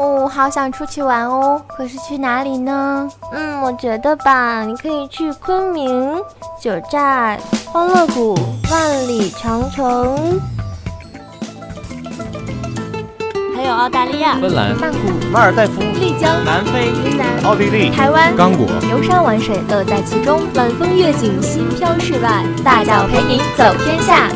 哦，好想出去玩哦，可是去哪里呢？嗯，我觉得吧，你可以去昆明、九寨、欢乐谷、万里长城，还有澳大利亚、芬兰、曼谷、马尔代夫、丽江、南非、云南、奥地利、台湾、刚果，游山玩水，乐在其中，晚风月景，心飘世外，大脚陪你走天下。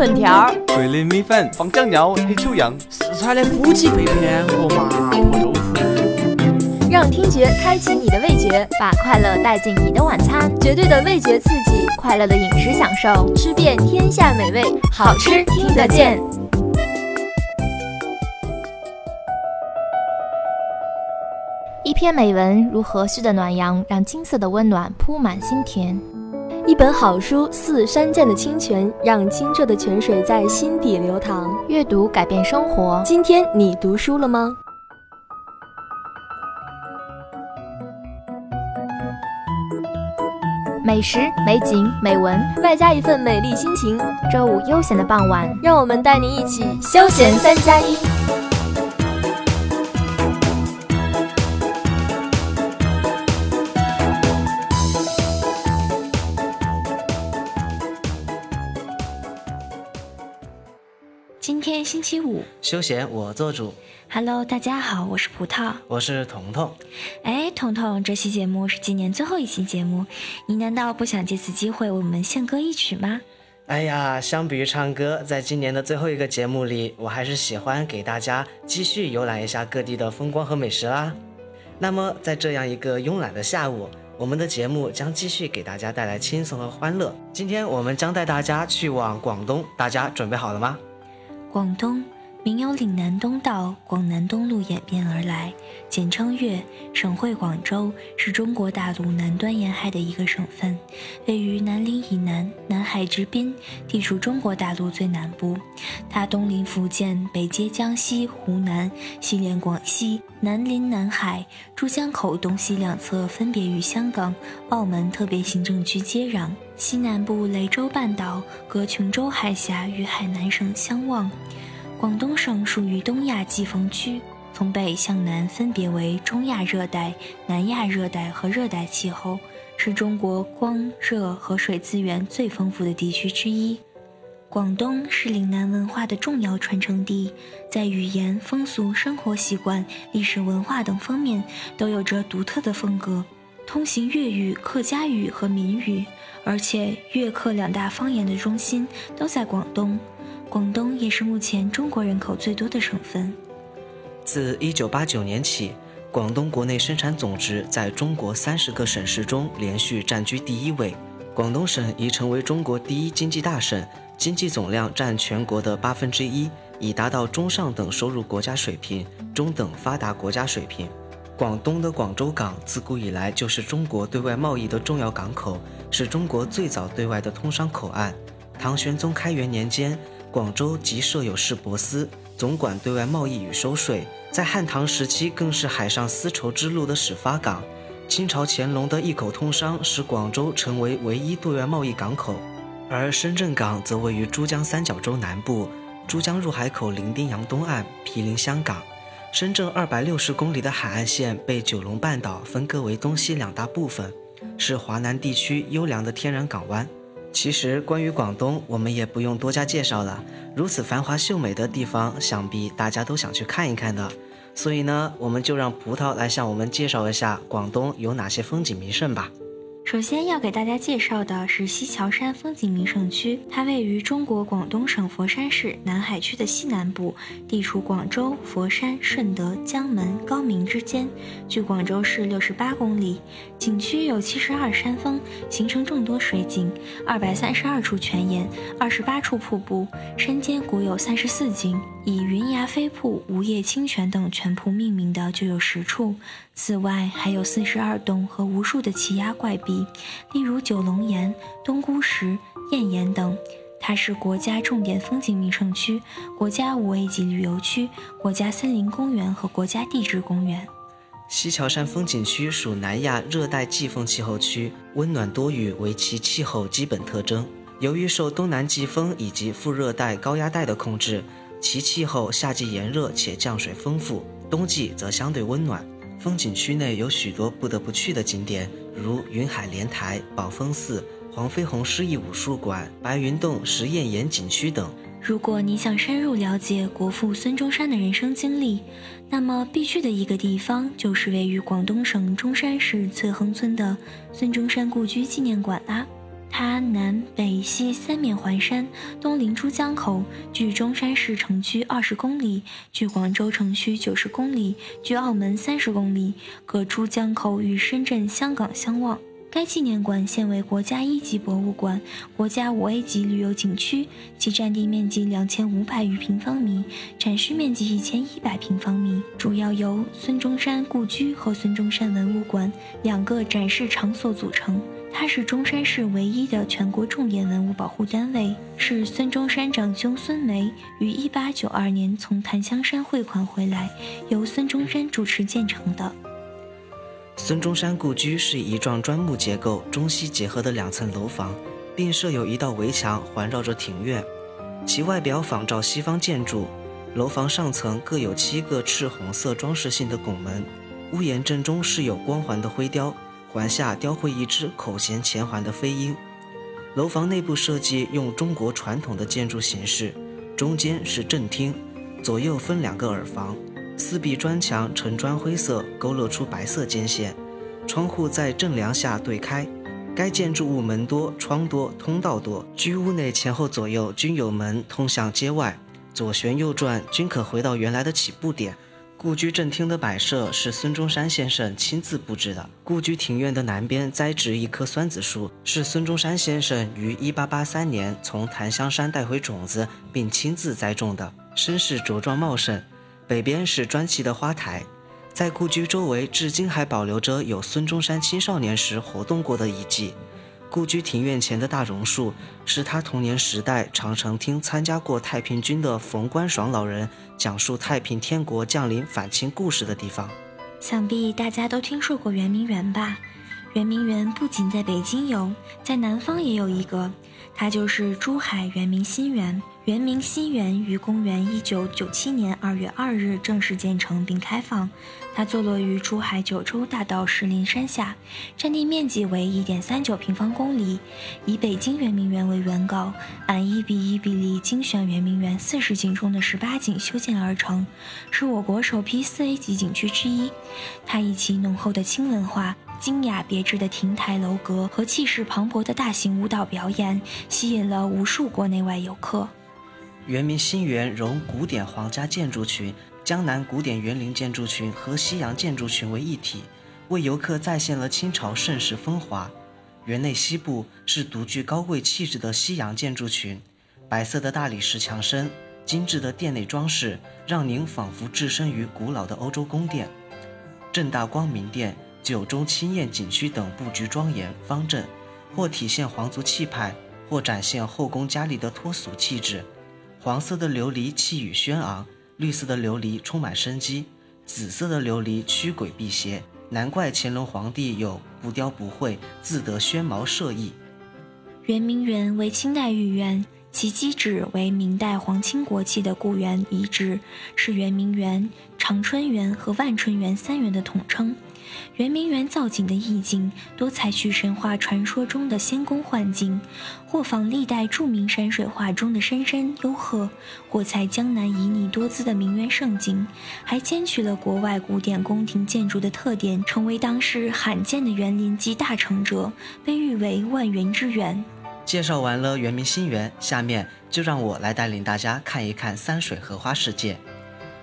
粉条、桂林米粉、放酱料、黑秋阳、四川的夫妻肺片和麻婆豆腐，让听觉开启你的味觉，把快乐带进你的晚餐，绝对的味觉刺激，快乐的饮食享受，吃遍天下美味，好吃听得见。一篇美文如和煦的暖阳，让金色的温暖铺满心田；一本好书似山涧的清泉，让清澈的泉水在心底流淌。阅读改变生活，今天你读书了吗？美食、美景、美文，外加一份美丽心情。周五悠闲的傍晚，让我们带您一起休闲三加一。天星期五，休闲我做主。Hello，大家好，我是葡萄，我是彤彤。哎，彤彤，这期节目是今年最后一期节目，你难道不想借此机会为我们献歌一曲吗？哎呀，相比于唱歌，在今年的最后一个节目里，我还是喜欢给大家继续游览一下各地的风光和美食啦。那么，在这样一个慵懒的下午，我们的节目将继续给大家带来轻松和欢乐。今天我们将带大家去往广东，大家准备好了吗？广东名由岭南东道广南东路演变而来，简称粤，省会广州，是中国大陆南端沿海的一个省份，位于南岭以南，南海之滨，地处中国大陆最南部。它东临福建，北接江西、湖南，西连广西，南临南海。珠江口东西两侧分别与香港、澳门特别行政区接壤，西南部雷州半岛隔琼州海峡与海南省相望。广东省属于东亚季风区，从北向南分别为中亚热带、南亚热带和热带气候，是中国光、热和水资源最丰富的地区之一。广东是岭南文化的重要传承地，在语言、风俗、生活习惯、历史文化等方面都有着独特的风格，通行粤语、客家语和闽语，而且粤客两大方言的中心都在广东。广东也是目前中国人口最多的省份。自1989年起，广东国内生产总值在中国三十个省市中连续占据第一位。广东省已成为中国第一经济大省，经济总量占全国的八分之一，已达到中上等收入国家水平、中等发达国家水平。广东的广州港自古以来就是中国对外贸易的重要港口，是中国最早对外的通商口岸。唐玄宗开元年间，广州即设有市舶司，总管对外贸易与收税。在汉唐时期，更是海上丝绸之路的始发港。清朝乾隆的一口通商，使广州成为唯一对外贸易港口。而深圳港则位于珠江三角洲南部，珠江入海口伶仃洋东岸，毗邻香港。深圳二百六十公里的海岸线被九龙半岛分割为东西两大部分，是华南地区优良的天然港湾。其实，关于广东，我们也不用多加介绍了。如此繁华秀美的地方，想必大家都想去看一看的。所以呢，我们就让葡萄来向我们介绍一下广东有哪些风景名胜吧。首先要给大家介绍的是西樵山风景名胜区，它位于中国广东省佛山市南海区的西南部，地处广州、佛山、顺德、江门、高明之间，距广州市六十八公里。景区有七十二山峰，形成众多水景，二百三十二处泉眼，二十八处瀑布，山间古有三十四景，以云崖飞瀑、梧叶清泉等泉瀑命名的就有十处。此外，还有四十二洞和无数的奇崖怪壁，例如九龙岩、东姑石、燕岩等。它是国家重点风景名胜区、国家五 A 级旅游区、国家森林公园和国家地质公园。西樵山风景区属南亚热带季风气候区，温暖多雨为其气候基本特征。由于受东南季风以及副热带高压带的控制，其气候夏季炎热且降水丰富，冬季则相对温暖。风景区内有许多不得不去的景点，如云海莲台、宝峰寺、黄飞鸿诗意武术馆、白云洞实验岩景区等。如果你想深入了解国父孙中山的人生经历，那么必去的一个地方就是位于广东省中山市翠亨村的孙中山故居纪念馆啦。它南北西三面环山，东临珠江口，距中山市城区二十公里，距广州城区九十公里，距澳门三十公里，隔珠江口与深圳、香港相望。该纪念馆现为国家一级博物馆、国家五 A 级旅游景区，其占地面积两千五百余平方米，展示面积一千一百平方米，主要由孙中山故居和孙中山文物馆两个展示场所组成。它是中山市唯一的全国重点文物保护单位，是孙中山长兄孙眉于一八九二年从檀香山汇款回来，由孙中山主持建成的。孙中山故居是一幢砖木结构、中西结合的两层楼房，并设有一道围墙环绕着庭院，其外表仿照西方建筑。楼房上层各有七个赤红色装饰性的拱门，屋檐正中饰有光环的灰雕。环下雕绘一只口衔前环的飞鹰。楼房内部设计用中国传统的建筑形式，中间是正厅，左右分两个耳房，四壁砖墙呈砖灰色，勾勒出白色间线，窗户在正梁下对开。该建筑物门多、窗多、通道多，居屋内前后左右均有门通向街外，左旋右转均可回到原来的起步点。故居正厅的摆设是孙中山先生亲自布置的。故居庭院的南边栽植一棵酸子树，是孙中山先生于1883年从檀香山带回种子并亲自栽种的，身势茁壮茂盛。北边是砖砌的花台，在故居周围至今还保留着有孙中山青少年时活动过的遗迹。故居庭院前的大榕树，是他童年时代常常听参加过太平军的冯关爽老人讲述太平天国将领反清故事的地方。想必大家都听说过圆明园吧？圆明园不仅在北京有，在南方也有一个，它就是珠海圆明新园。圆明新园于公元一九九七年二月二日正式建成并开放。它坐落于珠海九州大道石林山下，占地面积为一点三九平方公里，以北京圆明园为原稿，按一比一比例精选圆明园四十景中的十八景修建而成，是我国首批四 A 级景区之一。它以其浓厚的清文化、精雅别致的亭台楼阁和气势磅礴的大型舞蹈表演，吸引了无数国内外游客。圆明新园融古典皇家建筑群、江南古典园林建筑群和西洋建筑群为一体，为游客再现了清朝盛世风华。园内西部是独具高贵气质的西洋建筑群，白色的大理石墙身、精致的殿内装饰，让您仿佛置身于古老的欧洲宫殿。正大光明殿、九中清晏景区等布局庄严方正，或体现皇族气派，或展现后宫佳丽的脱俗气质。黄色的琉璃气宇轩昂，绿色的琉璃充满生机，紫色的琉璃驱鬼辟邪。难怪乾隆皇帝有“不雕不绘，自得宣毛”设意。圆明园为清代御园，其基址为明代皇亲国戚的故园遗址，是圆明园、长春园和万春园三园的统称。圆明园造景的意境多采取神话传说中的仙宫幻境，或仿历代著名山水画中的山山幽壑，或采江南旖旎多姿的名园胜景，还兼取了国外古典宫廷建筑的特点，成为当时罕见的园林集大成者，被誉为万园之园。介绍完了圆明新园，下面就让我来带领大家看一看三水荷花世界。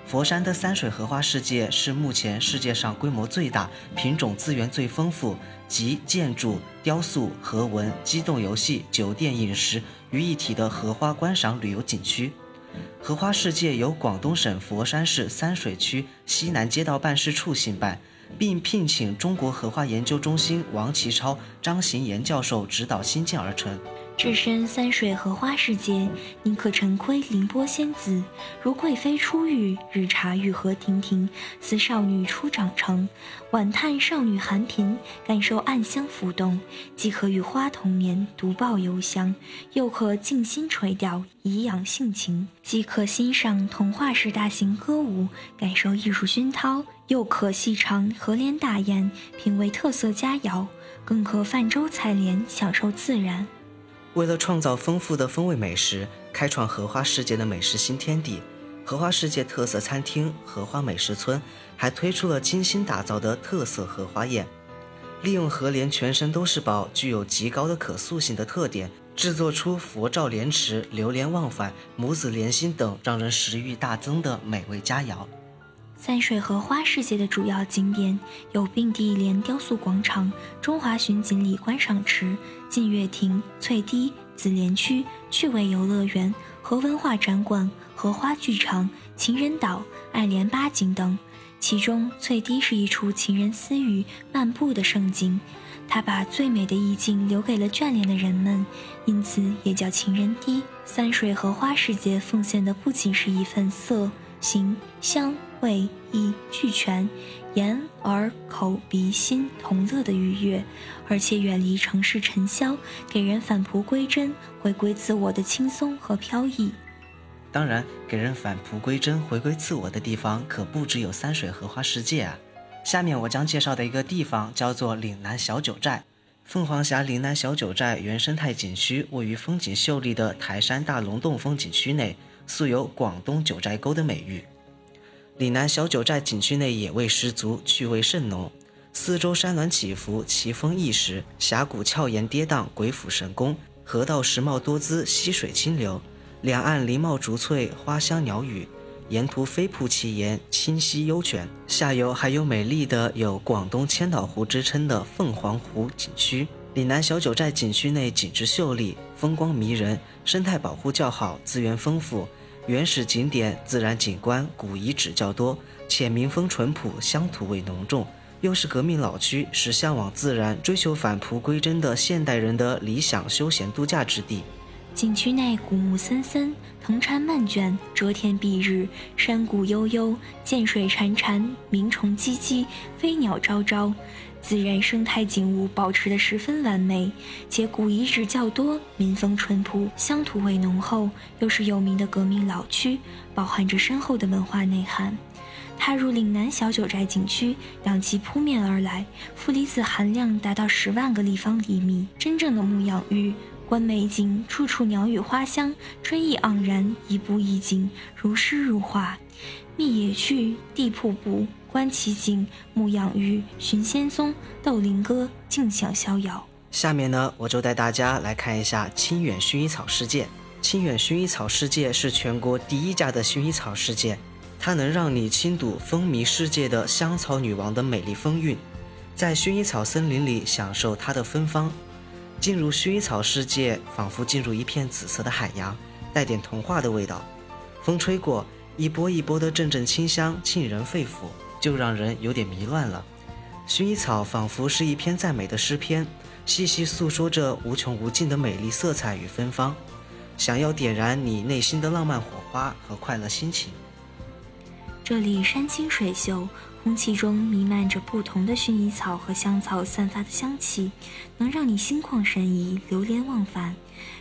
佛山的三水荷花世界是目前世界上规模最大、品种资源最丰富，集建筑、雕塑、河文、机动游戏、酒店、饮食于一体的荷花观赏旅游景区。荷花世界由广东省佛山市三水区西南街道办事处兴办，并聘请中国荷花研究中心王其超、张行言教授指导兴建而成。置身三水荷花世界，宁可沉窥凌波仙子。如贵妃出浴，日茶玉荷亭亭，似少女初长成。晚叹少女寒颦，感受暗香浮动，既可与花同眠，独抱幽香；又可静心垂钓，颐养性情；既可欣赏童话式大型歌舞，感受艺术熏陶；又可细尝河联大宴，品味特色佳肴；更可泛舟采莲，享受自然。为了创造丰富的风味美食，开创荷花世界的美食新天地，荷花世界特色餐厅荷花美食村还推出了精心打造的特色荷花宴，利用荷莲全身都是宝、具有极高的可塑性的特点，制作出佛照莲池、流连忘返、母子连心等让人食欲大增的美味佳肴。三水荷花世界的主要景点有并蒂莲雕塑广场、中华巡锦里观赏池、晋乐亭、翠堤、紫莲区、趣味游乐园、和文化展馆、荷花剧场、情人岛、爱莲八景等。其中，翠堤是一处情人私语、漫步的胜景，它把最美的意境留给了眷恋的人们，因此也叫情人堤。三水荷花世界奉献的不仅是一份色、形、香。味意俱全，眼耳口鼻心同乐的愉悦，而且远离城市尘嚣，给人返璞归真、回归自我的轻松和飘逸。当然，给人返璞归真、回归自我的地方可不只有三水荷花世界啊。下面我将介绍的一个地方叫做岭南小九寨。凤凰峡岭南小九寨原生态景区位于风景秀丽的台山大龙洞风景区内，素有“广东九寨沟”的美誉。岭南小九寨景区内野味十足，趣味甚浓。四周山峦起伏，奇峰异石，峡谷峭岩跌宕，鬼斧神工；河道石茂多姿，溪水清流。两岸林茂竹翠，花香鸟语，沿途飞瀑奇岩，清溪幽泉。下游还有美丽的有“广东千岛湖”之称的凤凰湖景区。岭南小九寨景区内景致秀丽，风光迷人，生态保护较好，资源丰富。原始景点、自然景观、古遗址较多，且民风淳朴，乡土味浓重，又是革命老区，是向往自然、追求返璞归真的现代人的理想休闲度假之地。景区内古木森森，藤缠漫卷，遮天蔽日，山谷悠悠，涧水潺潺，鸣虫唧唧，飞鸟昭昭。自然生态景物保持得十分完美，且古遗址较多，民风淳朴，乡土味浓厚，又是有名的革命老区，饱含着深厚的文化内涵。踏入岭南小九寨景区，氧气扑面而来，负离子含量达到十万个立方厘米，真正的牧羊浴。观美景，处处鸟语花香，春意盎然，一步一景，如诗如画。觅野趣，地瀑布。观奇景，牧养鱼，寻仙踪，斗灵歌，静享逍遥。下面呢，我就带大家来看一下清远薰衣草世界。清远薰衣草世界是全国第一家的薰衣草世界，它能让你亲睹风靡世界的香草女王的美丽风韵，在薰衣草森林里享受它的芬芳。进入薰衣草世界，仿佛进入一片紫色的海洋，带点童话的味道。风吹过，一波一波的阵阵清香沁人肺腑。就让人有点迷乱了。薰衣草仿佛是一篇赞美的诗篇，细细诉说着无穷无尽的美丽色彩与芬芳，想要点燃你内心的浪漫火花和快乐心情。这里山清水秀，空气中弥漫着不同的薰衣草和香草散发的香气，能让你心旷神怡、流连忘返。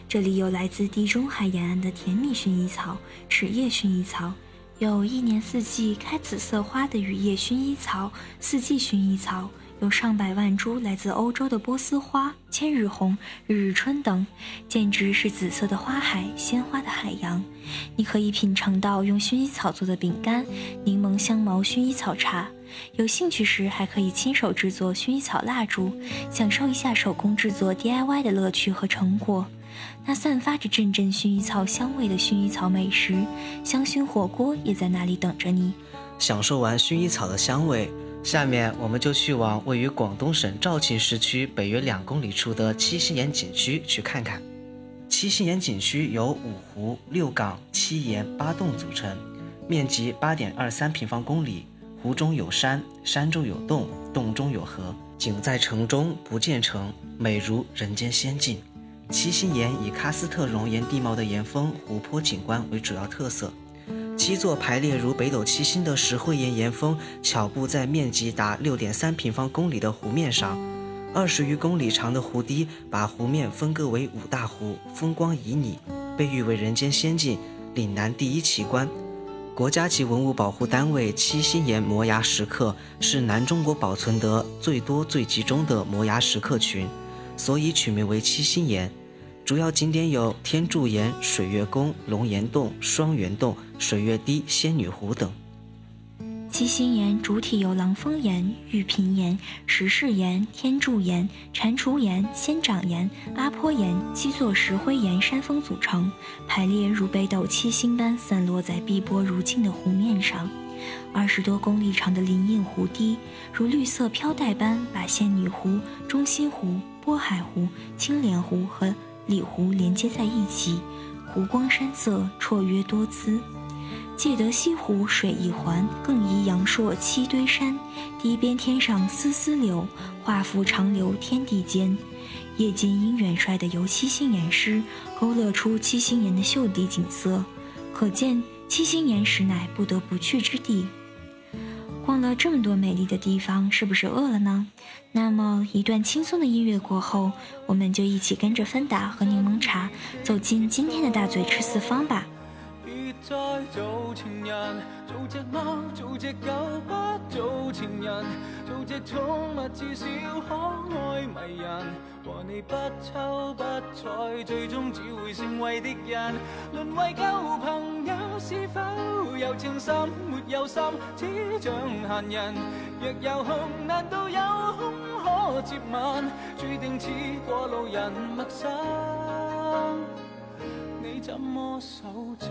这里有来自地中海沿岸的甜蜜薰衣草、齿叶薰衣草。有一年四季开紫色花的雨夜薰衣草、四季薰衣草，有上百万株来自欧洲的波斯花、千日红、日日春等，简直是紫色的花海、鲜花的海洋。你可以品尝到用薰衣草做的饼干、柠檬香茅薰衣草茶，有兴趣时还可以亲手制作薰衣草蜡烛，享受一下手工制作 DIY 的乐趣和成果。那散发着阵阵薰衣草香味的薰衣草美食，香薰火锅也在那里等着你。享受完薰衣草的香味，下面我们就去往位于广东省肇庆市区北约两公里处的七星岩景区去看看。七星岩景区由五湖六港七岩八洞组成，面积八点二三平方公里，湖中有山，山中有洞，洞中有河，景在城中不见城，美如人间仙境。七星岩以喀斯特熔岩地貌的岩峰、湖泊景观为主要特色。七座排列如北斗七星的石灰岩岩峰，巧布在面积达六点三平方公里的湖面上。二十余公里长的湖堤把湖面分割为五大湖，风光旖旎，被誉为人间仙境、岭南第一奇观。国家级文物保护单位七星岩摩崖石刻是南中国保存得最多、最集中的摩崖石刻群。所以取名为七星岩，主要景点有天柱岩、水月宫、龙岩洞、双元洞、水月堤、仙女湖等。七星岩主体由狼峰岩、玉屏岩、石室岩、天柱岩、蟾蜍岩、仙掌岩、阿坡岩七座石灰岩山峰组成，排列如北斗七星般散落在碧波如镜的湖面上。二十多公里长的林荫湖堤，如绿色飘带般把仙女湖、中心湖、波海湖、青莲湖和里湖连接在一起，湖光山色，绰约多姿。借得西湖水一环，更宜阳朔七堆山。堤边天上丝丝柳，画幅长流天地间。夜间因元帅的游七星岩诗，勾勒出七星岩的秀丽景色，可见。七星岩实乃不得不去之地。逛了这么多美丽的地方，是不是饿了呢？那么一段轻松的音乐过后，我们就一起跟着芬达和柠檬茶走进今天的大嘴吃四方吧。再做情人，做只猫，做只狗，不做情人，做只宠物，至少可爱迷人。和你不瞅不睬，最终只会成为敌人。沦为旧朋友，是否有情深？没有心，只像闲人。若有空，难道有空可接吻？注定似过路人，陌生。你怎么手震？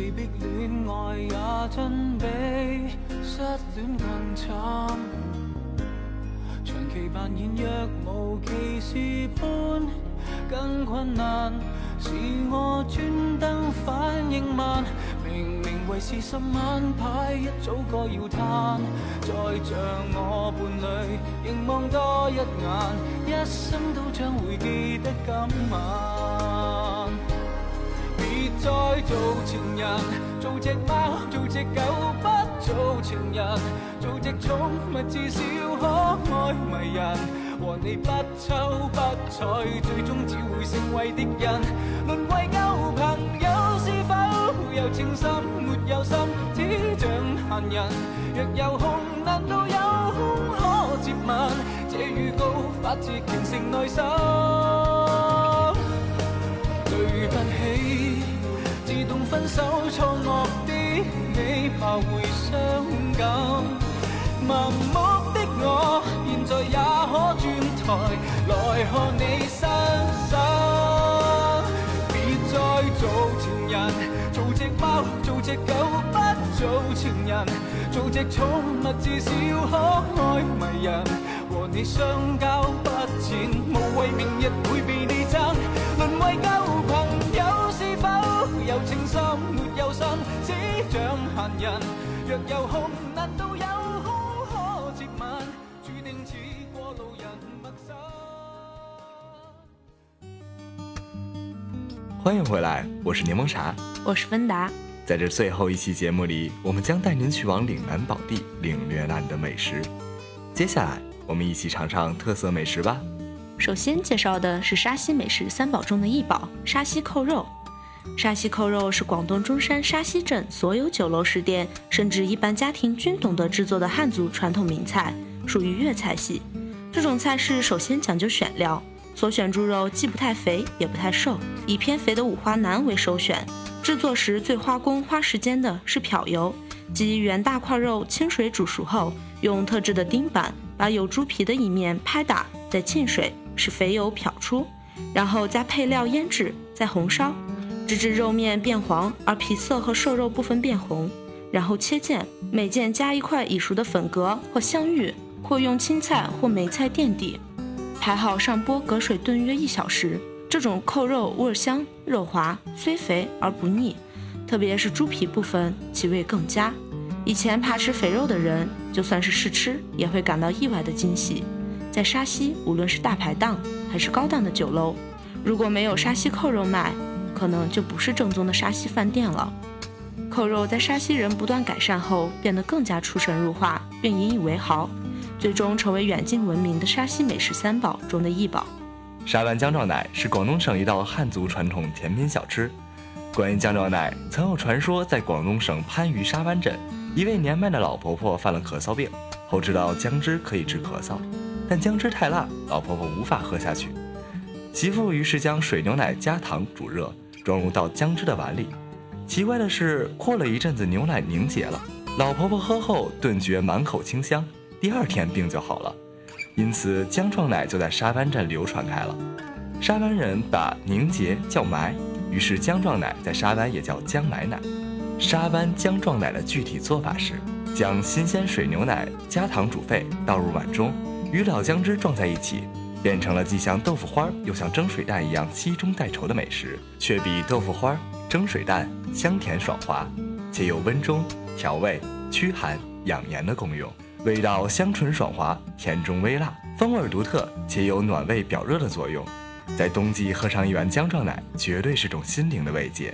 被逼恋爱也真比失恋更惨。长期扮演若无其事般更困难，是我专登反应慢。明明为是十晚牌，一早该要摊。再像我伴侣，凝望多一眼，一生都将会记得今晚。再做情人，做只猫，做只狗，不做情人，做只宠物，至少可爱迷人。和你不瞅不睬，最终只会成为敌人，沦为旧朋友，是否有情深？没有心，只像闲人。若有空，难道有空可接吻？这预告发自虔诚内心。分手错愕的你，怕会伤感，盲目的我。现在也可转台来看你身上，别再做情人，做只猫，做只狗，不做情人，做只宠物，至少可爱迷人。和你相交不浅，无谓明日会被你憎，沦为旧朋友，有情深？没有心，只像闲人。若有空，难道有？欢迎回来，我是柠檬茶，我是芬达。在这最后一期节目里，我们将带您去往岭南宝地，领略那里的美食。接下来，我们一起尝尝特色美食吧。首先介绍的是沙溪美食三宝中的一宝——沙溪扣肉。沙溪扣肉是广东中山沙溪镇所有酒楼食店，甚至一般家庭均懂得制作的汉族传统名菜，属于粤菜系。这种菜式首先讲究选料。所选猪肉既不太肥也不太瘦，以偏肥的五花腩为首选。制作时最花工花时间的是漂油，即原大块肉清水煮熟后，用特制的钉板把有猪皮的一面拍打，再浸水使肥油漂出，然后加配料腌制，再红烧，直至肉面变黄，而皮色和瘦肉部分变红，然后切件，每件加一块已熟的粉格或香芋，或用青菜或梅菜垫底。排好上锅，隔水炖约一小时。这种扣肉味香，肉滑，虽肥而不腻，特别是猪皮部分，其味更佳。以前怕吃肥肉的人，就算是试吃，也会感到意外的惊喜。在沙溪，无论是大排档还是高档的酒楼，如果没有沙溪扣肉卖，可能就不是正宗的沙溪饭店了。扣肉在沙溪人不断改善后，变得更加出神入化，并引以为豪，最终成为远近闻名的沙溪美食三宝中的一宝。沙湾姜撞奶是广东省一道汉族传统甜品小吃。关于姜撞奶，曾有传说，在广东省番禺沙湾镇，一位年迈的老婆婆犯了咳嗽病，后知道姜汁可以治咳嗽，但姜汁太辣，老婆婆无法喝下去。媳妇于是将水牛奶加糖煮热，装入到姜汁的碗里。奇怪的是，过了一阵子，牛奶凝结了。老婆婆喝后顿觉满口清香，第二天病就好了。因此，姜撞奶就在沙湾镇流传开了。沙湾人把凝结叫埋，于是姜撞奶在沙湾也叫姜埋奶。沙湾姜撞奶的具体做法是：将新鲜水牛奶加糖煮沸，倒入碗中，与老姜汁撞在一起，变成了既像豆腐花又像蒸水蛋一样稀中带稠的美食，却比豆腐花。蒸水蛋香甜爽滑，且有温中、调味、驱寒、养颜的功用，味道香醇爽滑，甜中微辣，风味独特，且有暖胃表热的作用。在冬季喝上一碗姜撞奶，绝对是种心灵的慰藉。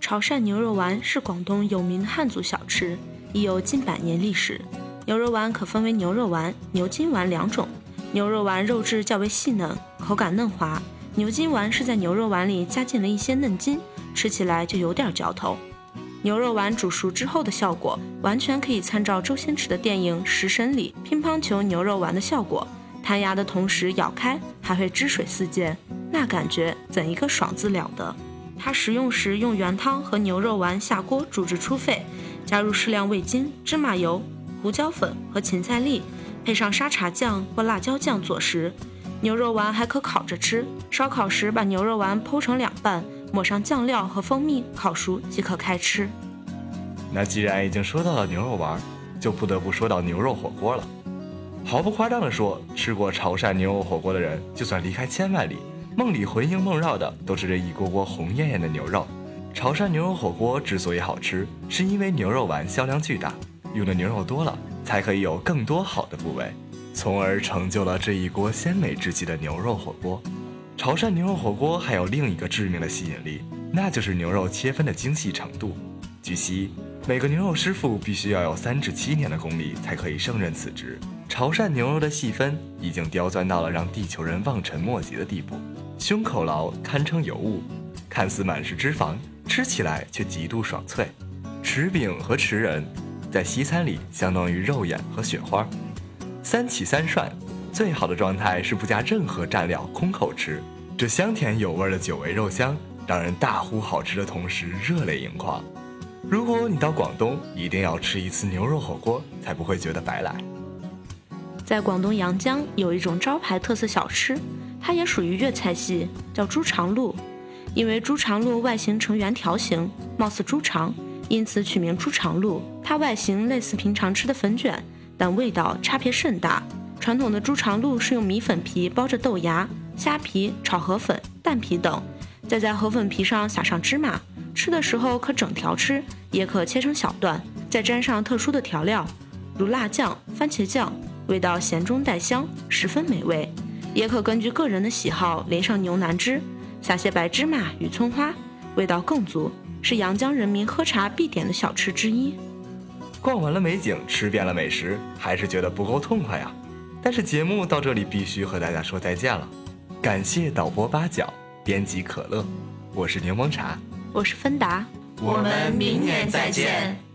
潮汕牛肉丸是广东有名的汉族小吃，已有近百年历史。牛肉丸可分为牛肉丸、牛筋丸两种。牛肉丸肉质较为细嫩，口感嫩滑；牛筋丸是在牛肉丸里加进了一些嫩筋。吃起来就有点嚼头。牛肉丸煮熟之后的效果，完全可以参照周星驰的电影《食神》里乒乓球牛肉丸的效果，弹牙的同时咬开还会汁水四溅，那感觉怎一个爽字了得！它食用时用原汤和牛肉丸下锅煮至出沸，加入适量味精、芝麻油、胡椒粉和芹菜粒，配上沙茶酱或辣椒酱佐食。牛肉丸还可烤着吃，烧烤时把牛肉丸剖成两半。抹上酱料和蜂蜜，烤熟即可开吃。那既然已经说到了牛肉丸，就不得不说到牛肉火锅了。毫不夸张地说，吃过潮汕牛肉火锅的人，就算离开千万里，梦里魂萦梦绕的都是这一锅锅红艳艳的牛肉。潮汕牛肉火锅之所以好吃，是因为牛肉丸销量巨大，用的牛肉多了，才可以有更多好的部位，从而成就了这一锅鲜美至极的牛肉火锅。潮汕牛肉火锅还有另一个致命的吸引力，那就是牛肉切分的精细程度。据悉，每个牛肉师傅必须要有三至七年的功力才可以胜任此职。潮汕牛肉的细分已经刁钻到了让地球人望尘莫及的地步，胸口牢堪称尤物，看似满是脂肪，吃起来却极度爽脆。匙柄和匙仁在西餐里相当于肉眼和雪花，三起三涮。最好的状态是不加任何蘸料，空口吃。这香甜有味的久违肉香，让人大呼好吃的同时热泪盈眶。如果你到广东，一定要吃一次牛肉火锅，才不会觉得白来。在广东阳江有一种招牌特色小吃，它也属于粤菜系，叫猪肠鹿。因为猪肠鹿外形呈圆条形，貌似猪肠，因此取名猪肠鹿。它外形类似平常吃的粉卷，但味道差别甚大。传统的猪肠鹿是用米粉皮包着豆芽、虾皮、炒河粉、蛋皮等，再在河粉皮上撒上芝麻。吃的时候可整条吃，也可切成小段，再沾上特殊的调料，如辣酱、番茄酱，味道咸中带香，十分美味。也可根据个人的喜好淋上牛腩汁，撒些白芝麻与葱花，味道更足，是阳江人民喝茶必点的小吃之一。逛完了美景，吃遍了美食，还是觉得不够痛快呀。但是节目到这里必须和大家说再见了，感谢导播八角，编辑可乐，我是柠檬茶，我是芬达，我们明年再见。